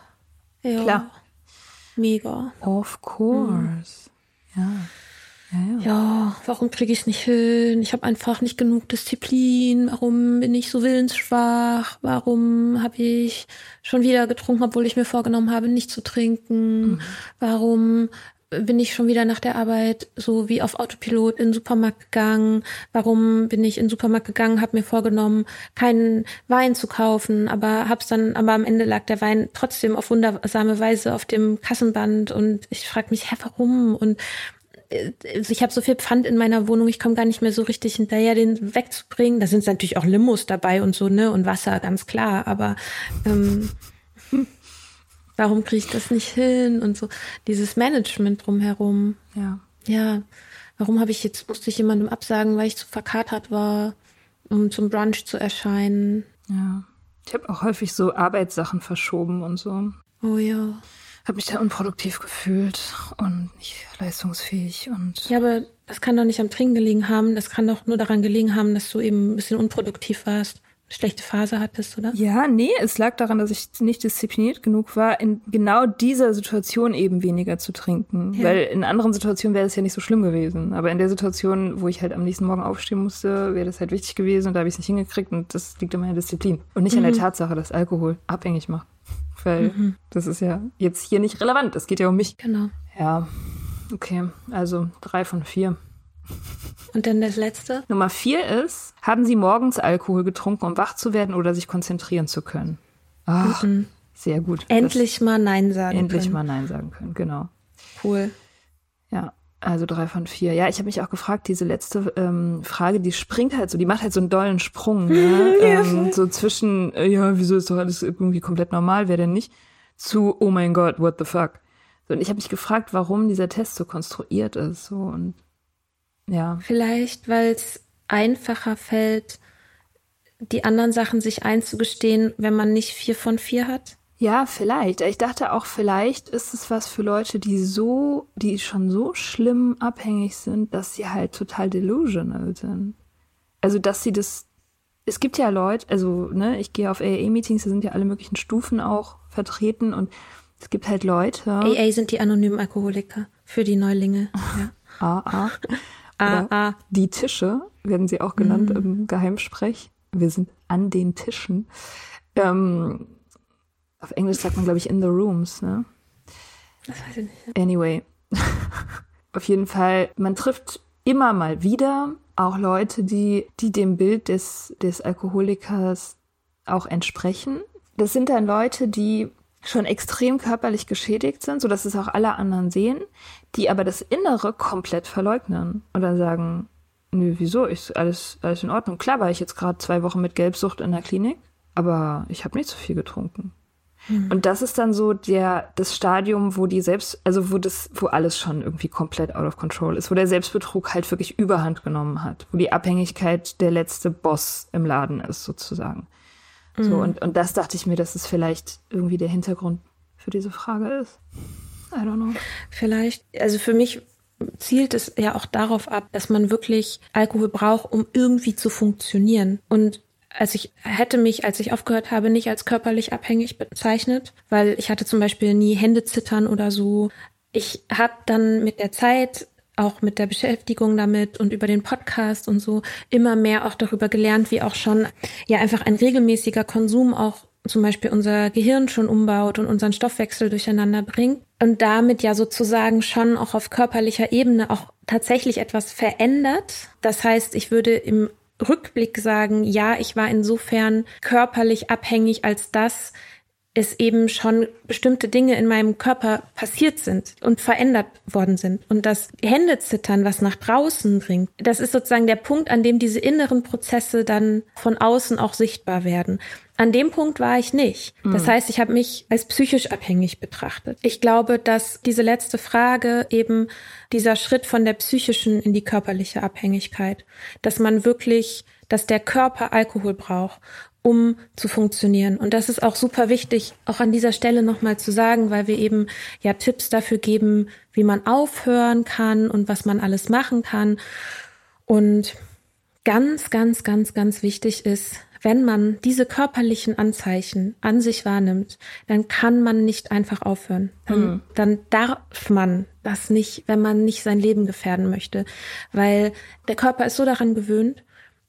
Ja. Klar. Mega. Of course. Ja. Ja, ja. Ja, warum kriege ich es nicht hin? Ich habe einfach nicht genug Disziplin. Warum bin ich so willensschwach? Warum habe ich schon wieder getrunken, obwohl ich mir vorgenommen habe, nicht zu trinken? Warum bin ich schon wieder nach der Arbeit so wie auf Autopilot in den Supermarkt gegangen? Warum bin ich in den Supermarkt gegangen, habe mir vorgenommen, keinen Wein zu kaufen, aber hab's dann, aber am Ende lag der Wein trotzdem auf wundersame Weise auf dem Kassenband und ich frage mich, hä, warum? Und ich habe so viel Pfand in meiner Wohnung, ich komme gar nicht mehr so richtig hinterher, den wegzubringen. Da sind natürlich auch Limos dabei und so, ne? Und Wasser, ganz klar. Aber ähm, warum kriege ich das nicht hin und so dieses Management drumherum. Ja. Ja, warum habe ich jetzt, musste ich jemandem absagen, weil ich zu verkatert war, um zum Brunch zu erscheinen. Ja. Ich habe auch häufig so Arbeitssachen verschoben und so. Oh ja. Habe mich da unproduktiv gefühlt und nicht leistungsfähig und. Ja, aber das kann doch nicht am Trinken gelegen haben. Das kann doch nur daran gelegen haben, dass du eben ein bisschen unproduktiv warst schlechte Phase hattest, oder? Ja, nee, es lag daran, dass ich nicht diszipliniert genug war, in genau dieser Situation eben weniger zu trinken. Ja. Weil in anderen Situationen wäre es ja nicht so schlimm gewesen. Aber in der Situation, wo ich halt am nächsten Morgen aufstehen musste, wäre das halt wichtig gewesen und da habe ich es nicht hingekriegt und das liegt an meiner Disziplin. Und nicht mhm. an der mhm. Tatsache, dass Alkohol abhängig macht. Weil mhm. das ist ja jetzt hier nicht relevant. Es geht ja um mich. Genau. Ja, okay. Also drei von vier. Und dann das letzte? Nummer vier ist, haben Sie morgens Alkohol getrunken, um wach zu werden oder sich konzentrieren zu können? Ach, mhm. sehr gut. Endlich mal Nein sagen endlich können. mal Nein sagen können, genau. Cool. Ja, also drei von vier. Ja, ich habe mich auch gefragt, diese letzte ähm, Frage, die springt halt so, die macht halt so einen dollen Sprung, ne? ähm, so zwischen, äh, ja, wieso ist doch alles irgendwie komplett normal, wer denn nicht, zu, oh mein Gott, what the fuck. So, und ich habe mich gefragt, warum dieser Test so konstruiert ist. So, und ja. Vielleicht, weil es einfacher fällt, die anderen Sachen sich einzugestehen, wenn man nicht vier von vier hat? Ja, vielleicht. Ich dachte auch, vielleicht ist es was für Leute, die so, die schon so schlimm abhängig sind, dass sie halt total delusional sind. Also, dass sie das, es gibt ja Leute, also, ne, ich gehe auf AA-Meetings, da sind ja alle möglichen Stufen auch vertreten und es gibt halt Leute. AA sind die anonymen Alkoholiker für die Neulinge. Ja. AA. Ah. Die Tische werden sie auch genannt mhm. im Geheimsprech. Wir sind an den Tischen. Ähm, auf Englisch sagt man, glaube ich, in the rooms, ne? Das weiß ich nicht. Anyway. auf jeden Fall, man trifft immer mal wieder auch Leute, die, die dem Bild des, des Alkoholikers auch entsprechen. Das sind dann Leute, die schon extrem körperlich geschädigt sind, so dass es auch alle anderen sehen, die aber das Innere komplett verleugnen und dann sagen, nö, wieso, ist alles, alles in Ordnung. Klar war ich jetzt gerade zwei Wochen mit Gelbsucht in der Klinik, aber ich habe nicht so viel getrunken. Mhm. Und das ist dann so der, das Stadium, wo die selbst, also wo das, wo alles schon irgendwie komplett out of control ist, wo der Selbstbetrug halt wirklich Überhand genommen hat, wo die Abhängigkeit der letzte Boss im Laden ist, sozusagen. Mhm. So, und, und das dachte ich mir, dass es vielleicht irgendwie der Hintergrund für diese Frage ist. I don't know. Vielleicht, also für mich zielt es ja auch darauf ab, dass man wirklich Alkohol braucht, um irgendwie zu funktionieren. Und als ich hätte mich, als ich aufgehört habe, nicht als körperlich abhängig bezeichnet, weil ich hatte zum Beispiel nie Hände zittern oder so. Ich habe dann mit der Zeit auch mit der Beschäftigung damit und über den Podcast und so immer mehr auch darüber gelernt, wie auch schon ja einfach ein regelmäßiger Konsum auch zum Beispiel unser Gehirn schon umbaut und unseren Stoffwechsel durcheinander bringt und damit ja sozusagen schon auch auf körperlicher Ebene auch tatsächlich etwas verändert. Das heißt, ich würde im Rückblick sagen, ja, ich war insofern körperlich abhängig, als das es eben schon bestimmte Dinge in meinem Körper passiert sind und verändert worden sind. Und das Händezittern, was nach draußen dringt, das ist sozusagen der Punkt, an dem diese inneren Prozesse dann von außen auch sichtbar werden. An dem Punkt war ich nicht. Das mhm. heißt, ich habe mich als psychisch abhängig betrachtet. Ich glaube, dass diese letzte Frage eben dieser Schritt von der psychischen in die körperliche Abhängigkeit, dass man wirklich dass der Körper Alkohol braucht um zu funktionieren. Und das ist auch super wichtig, auch an dieser Stelle nochmal zu sagen, weil wir eben ja Tipps dafür geben, wie man aufhören kann und was man alles machen kann. Und ganz, ganz, ganz, ganz wichtig ist, wenn man diese körperlichen Anzeichen an sich wahrnimmt, dann kann man nicht einfach aufhören. Dann, mhm. dann darf man das nicht, wenn man nicht sein Leben gefährden möchte, weil der Körper ist so daran gewöhnt,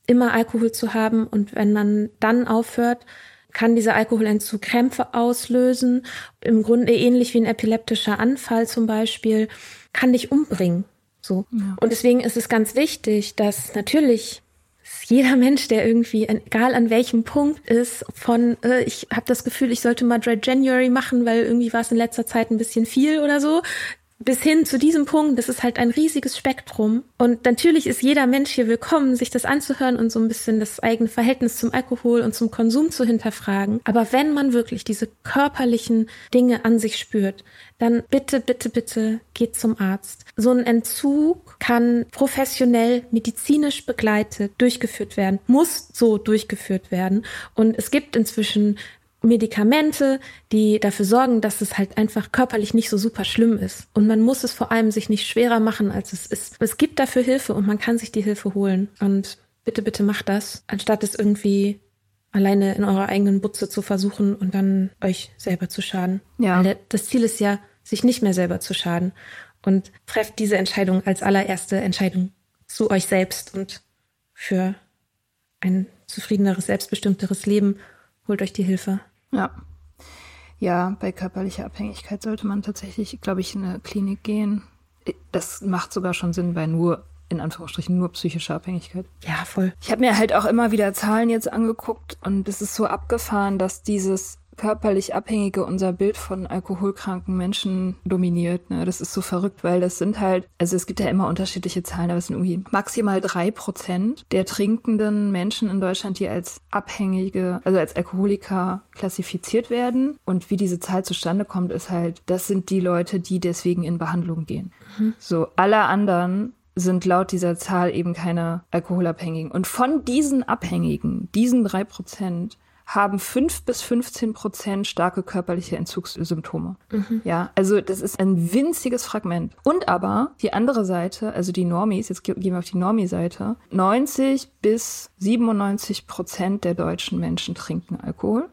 immer Alkohol zu haben und wenn man dann aufhört, kann dieser Alkoholentzug Krämpfe auslösen, im Grunde ähnlich wie ein epileptischer Anfall zum Beispiel, kann dich umbringen. So. Ja. Und deswegen ist es ganz wichtig, dass natürlich jeder Mensch, der irgendwie, egal an welchem Punkt ist, von äh, ich habe das Gefühl, ich sollte mal Dry January machen, weil irgendwie war es in letzter Zeit ein bisschen viel oder so, bis hin zu diesem Punkt, das ist halt ein riesiges Spektrum. Und natürlich ist jeder Mensch hier willkommen, sich das anzuhören und so ein bisschen das eigene Verhältnis zum Alkohol und zum Konsum zu hinterfragen. Aber wenn man wirklich diese körperlichen Dinge an sich spürt, dann bitte, bitte, bitte geht zum Arzt. So ein Entzug kann professionell, medizinisch begleitet durchgeführt werden, muss so durchgeführt werden. Und es gibt inzwischen Medikamente, die dafür sorgen, dass es halt einfach körperlich nicht so super schlimm ist. Und man muss es vor allem sich nicht schwerer machen, als es ist. Es gibt dafür Hilfe und man kann sich die Hilfe holen. Und bitte, bitte macht das, anstatt es irgendwie alleine in eurer eigenen Butze zu versuchen und dann euch selber zu schaden. Ja. Weil das Ziel ist ja, sich nicht mehr selber zu schaden. Und trefft diese Entscheidung als allererste Entscheidung zu euch selbst und für ein zufriedeneres, selbstbestimmteres Leben holt euch die Hilfe. Ja. Ja, bei körperlicher Abhängigkeit sollte man tatsächlich, glaube ich, in eine Klinik gehen. Das macht sogar schon Sinn bei nur, in Anführungsstrichen, nur psychischer Abhängigkeit. Ja, voll. Ich habe mir halt auch immer wieder Zahlen jetzt angeguckt und es ist so abgefahren, dass dieses körperlich Abhängige unser Bild von alkoholkranken Menschen dominiert. Ne? Das ist so verrückt, weil das sind halt, also es gibt ja immer unterschiedliche Zahlen, aber es sind irgendwie maximal drei Prozent der trinkenden Menschen in Deutschland, die als Abhängige, also als Alkoholiker klassifiziert werden. Und wie diese Zahl zustande kommt, ist halt, das sind die Leute, die deswegen in Behandlung gehen. Mhm. So, alle anderen sind laut dieser Zahl eben keine Alkoholabhängigen. Und von diesen Abhängigen, diesen drei Prozent, haben fünf bis 15 Prozent starke körperliche Entzugssymptome. Mhm. Ja, also das ist ein winziges Fragment. Und aber die andere Seite, also die Normis, jetzt gehen wir auf die Normi-Seite, 90 bis 97 Prozent der deutschen Menschen trinken Alkohol.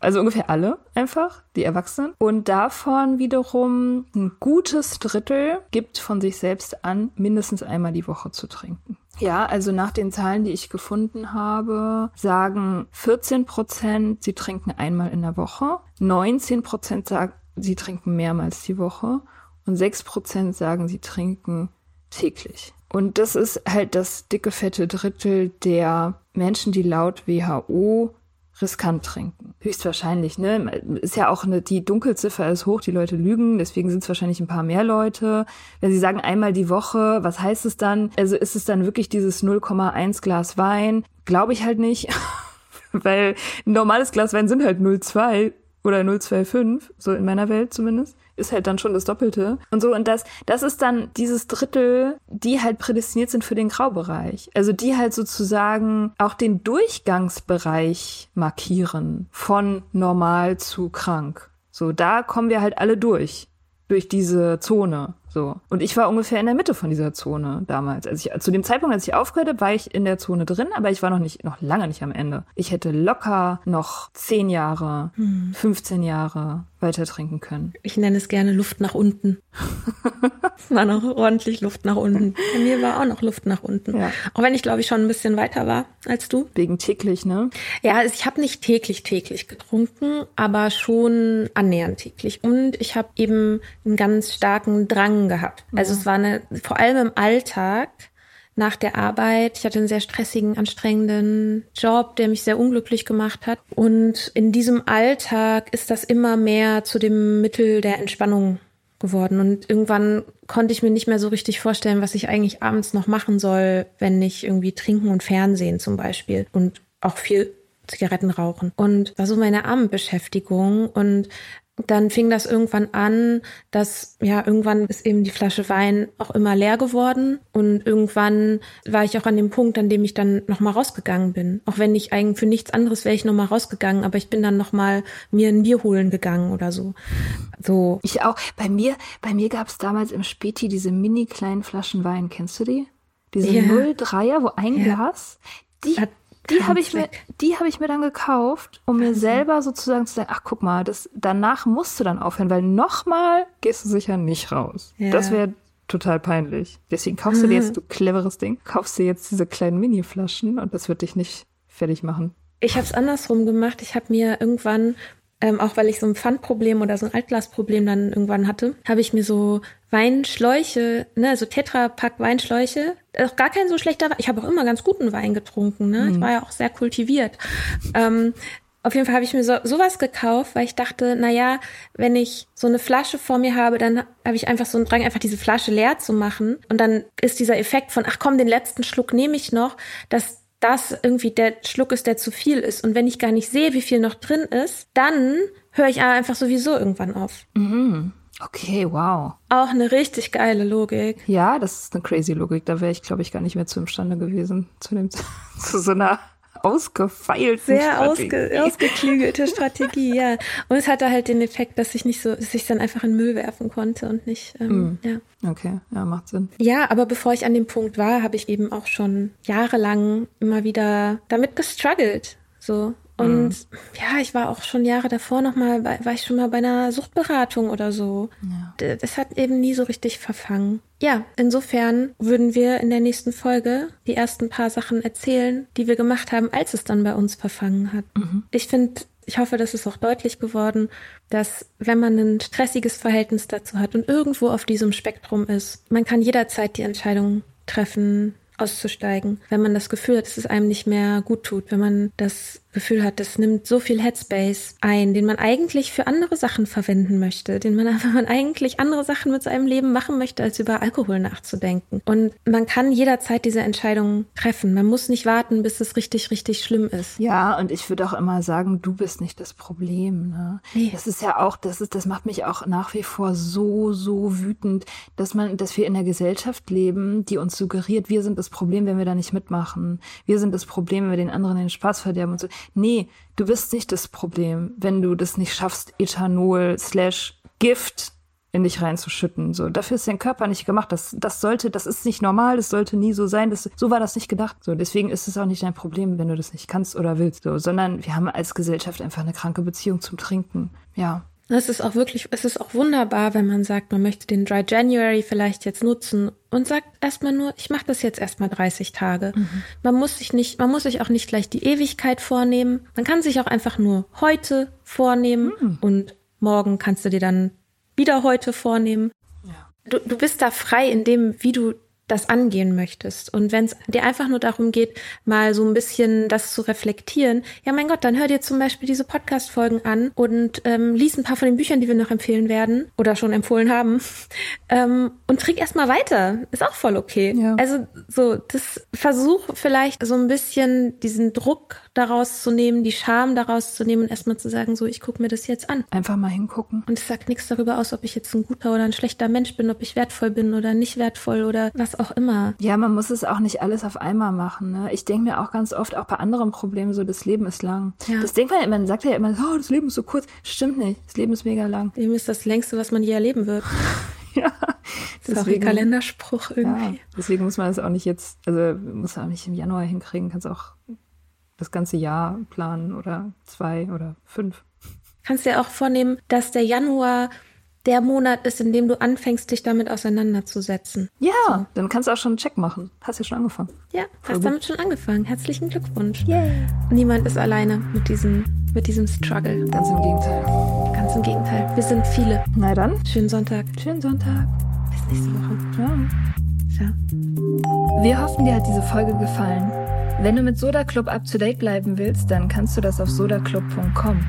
Also ungefähr alle einfach, die Erwachsenen. Und davon wiederum ein gutes Drittel gibt von sich selbst an, mindestens einmal die Woche zu trinken. Ja, also nach den Zahlen, die ich gefunden habe, sagen 14 Prozent, sie trinken einmal in der Woche. 19 Prozent sagen, sie trinken mehrmals die Woche. Und 6 Prozent sagen, sie trinken täglich. Und das ist halt das dicke, fette Drittel der Menschen, die laut WHO riskant trinken. Höchstwahrscheinlich, ne? Ist ja auch eine, die Dunkelziffer ist hoch, die Leute lügen, deswegen sind es wahrscheinlich ein paar mehr Leute. Wenn sie sagen einmal die Woche, was heißt es dann? Also ist es dann wirklich dieses 0,1 Glas Wein? Glaube ich halt nicht. Weil ein normales Glas Wein sind halt 0,2 oder 0,25, so in meiner Welt zumindest ist halt dann schon das Doppelte. Und so, und das, das ist dann dieses Drittel, die halt prädestiniert sind für den Graubereich. Also die halt sozusagen auch den Durchgangsbereich markieren von normal zu krank. So, da kommen wir halt alle durch. Durch diese Zone. So. Und ich war ungefähr in der Mitte von dieser Zone damals. Also ich, zu dem Zeitpunkt, als ich aufgehört habe, war ich in der Zone drin, aber ich war noch nicht, noch lange nicht am Ende. Ich hätte locker noch zehn Jahre, hm. 15 Jahre weiter trinken können. Ich nenne es gerne Luft nach unten. es war noch ordentlich Luft nach unten. Bei mir war auch noch Luft nach unten. Ja. Auch wenn ich, glaube ich, schon ein bisschen weiter war als du. Wegen täglich, ne? Ja, also ich habe nicht täglich täglich getrunken, aber schon annähernd täglich. Und ich habe eben einen ganz starken Drang gehabt. Also ja. es war eine, vor allem im Alltag, nach der Arbeit. Ich hatte einen sehr stressigen, anstrengenden Job, der mich sehr unglücklich gemacht hat. Und in diesem Alltag ist das immer mehr zu dem Mittel der Entspannung geworden. Und irgendwann konnte ich mir nicht mehr so richtig vorstellen, was ich eigentlich abends noch machen soll, wenn ich irgendwie trinken und Fernsehen zum Beispiel und auch viel Zigaretten rauchen. Und war so meine Abendbeschäftigung. Und dann fing das irgendwann an, dass ja irgendwann ist eben die Flasche Wein auch immer leer geworden und irgendwann war ich auch an dem Punkt, an dem ich dann noch mal rausgegangen bin. Auch wenn ich eigentlich für nichts anderes wäre ich noch mal rausgegangen, aber ich bin dann noch mal mir ein Bier holen gegangen oder so. So. Ich auch. Bei mir, bei mir gab es damals im Späti diese mini kleinen Flaschen Wein. Kennst du die? Diese ja. 03er, wo ein ja. Glas. Die, die habe ich mir, die habe ich mir dann gekauft, um mir selber sozusagen zu sagen, ach guck mal, das danach musst du dann aufhören, weil nochmal gehst du sicher nicht raus. Ja. Das wäre total peinlich. Deswegen kaufst du dir jetzt, du cleveres Ding, kaufst dir jetzt diese kleinen Mini-Flaschen und das wird dich nicht fertig machen. Ich habe es andersrum gemacht. Ich habe mir irgendwann ähm, auch weil ich so ein Pfandproblem oder so ein Altglasproblem dann irgendwann hatte, habe ich mir so Weinschläuche, ne, so Tetrapack Weinschläuche, auch gar kein so schlechter Wein. Ich habe auch immer ganz guten Wein getrunken, ne? Mhm. Ich war ja auch sehr kultiviert. Ähm, Auf jeden Fall habe ich mir so, sowas gekauft, weil ich dachte, na ja, wenn ich so eine Flasche vor mir habe, dann habe ich einfach so einen Drang, einfach diese Flasche leer zu machen. Und dann ist dieser Effekt von, ach komm, den letzten Schluck nehme ich noch, dass das irgendwie der Schluck ist, der zu viel ist. Und wenn ich gar nicht sehe, wie viel noch drin ist, dann höre ich einfach sowieso irgendwann auf. Mhm. Okay, wow. Auch eine richtig geile Logik. Ja, das ist eine crazy Logik. Da wäre ich, glaube ich, gar nicht mehr zu imstande gewesen, zu, dem, zu so einer ausgefeilten Sehr Strategie. ausge, ausgeklügelte Strategie, ja. Und es hatte halt den Effekt, dass ich nicht so, dass ich dann einfach in Müll werfen konnte und nicht, ähm, ja. Okay, ja, macht Sinn. Ja, aber bevor ich an dem Punkt war, habe ich eben auch schon jahrelang immer wieder damit gestruggelt. So. Und ja, ich war auch schon Jahre davor nochmal, war ich schon mal bei einer Suchtberatung oder so. D- Das hat eben nie so richtig verfangen. Ja, insofern würden wir in der nächsten Folge die ersten paar Sachen erzählen, die wir gemacht haben, als es dann bei uns verfangen hat. Ich finde, ich hoffe, das ist auch deutlich geworden, dass wenn man ein stressiges Verhältnis dazu hat und irgendwo auf diesem Spektrum ist, man kann jederzeit die Entscheidung treffen, auszusteigen, wenn man das Gefühl hat, dass es einem nicht mehr gut tut, wenn man das Gefühl hat, das nimmt so viel Headspace ein, den man eigentlich für andere Sachen verwenden möchte, den man, man eigentlich andere Sachen mit seinem Leben machen möchte, als über Alkohol nachzudenken. Und man kann jederzeit diese Entscheidung treffen. Man muss nicht warten, bis es richtig, richtig schlimm ist. Ja, und ich würde auch immer sagen, du bist nicht das Problem. Ne? Nee. Das ist ja auch, das ist, das macht mich auch nach wie vor so, so wütend, dass man, dass wir in einer Gesellschaft leben, die uns suggeriert, wir sind das Problem, wenn wir da nicht mitmachen. Wir sind das Problem, wenn wir den anderen den Spaß verderben und so. Nee, du bist nicht das Problem, wenn du das nicht schaffst, Ethanol slash Gift in dich reinzuschütten. So, dafür ist dein Körper nicht gemacht. Das, das sollte, das ist nicht normal, das sollte nie so sein. Das, so war das nicht gedacht. So, deswegen ist es auch nicht dein Problem, wenn du das nicht kannst oder willst. So, sondern wir haben als Gesellschaft einfach eine kranke Beziehung zum Trinken. Ja. Es ist auch wirklich, es ist auch wunderbar, wenn man sagt, man möchte den Dry January vielleicht jetzt nutzen und sagt erstmal nur, ich mache das jetzt erstmal 30 Tage. Man muss sich nicht, man muss sich auch nicht gleich die Ewigkeit vornehmen. Man kann sich auch einfach nur heute vornehmen und morgen kannst du dir dann wieder heute vornehmen. Du, du bist da frei in dem, wie du das angehen möchtest. Und wenn es dir einfach nur darum geht, mal so ein bisschen das zu reflektieren, ja mein Gott, dann hör dir zum Beispiel diese Podcast-Folgen an und ähm, lies ein paar von den Büchern, die wir noch empfehlen werden oder schon empfohlen haben. Ähm, und trink erstmal weiter. Ist auch voll okay. Ja. Also so, das versuch vielleicht so ein bisschen diesen Druck daraus zu nehmen, die Scham daraus zu nehmen und erstmal zu sagen, so, ich gucke mir das jetzt an. Einfach mal hingucken. Und es sagt nichts darüber aus, ob ich jetzt ein guter oder ein schlechter Mensch bin, ob ich wertvoll bin oder nicht wertvoll oder was auch immer. Ja, man muss es auch nicht alles auf einmal machen. Ne? Ich denke mir auch ganz oft, auch bei anderen Problemen, so das Leben ist lang. Ja. Das denkt man, immer, man sagt ja immer, oh, das Leben ist so kurz. Stimmt nicht. Das Leben ist mega lang. Leben ist das längste, was man je erleben wird. Ja. Das ist auch ein Kalenderspruch Ja, irgendwie. deswegen muss man es auch nicht jetzt, also muss man auch nicht im Januar hinkriegen, kannst auch das ganze Jahr planen oder zwei oder fünf. Kannst dir auch vornehmen, dass der Januar der Monat ist, in dem du anfängst, dich damit auseinanderzusetzen. Ja, dann kannst du auch schon einen Check machen. Hast ja schon angefangen. Ja, Voll hast gut. damit schon angefangen. Herzlichen Glückwunsch. Niemand ist alleine mit diesem, mit diesem Struggle. Ganz im Gegenteil. Ganz im Gegenteil. Wir sind viele. Na dann, Schönen Sonntag. schönen Sonntag. Bis nächste Woche. Ja. Ciao. Wir hoffen, dir hat diese Folge gefallen. Wenn du mit Soda Club up to date bleiben willst, dann kannst du das auf sodaclub.com.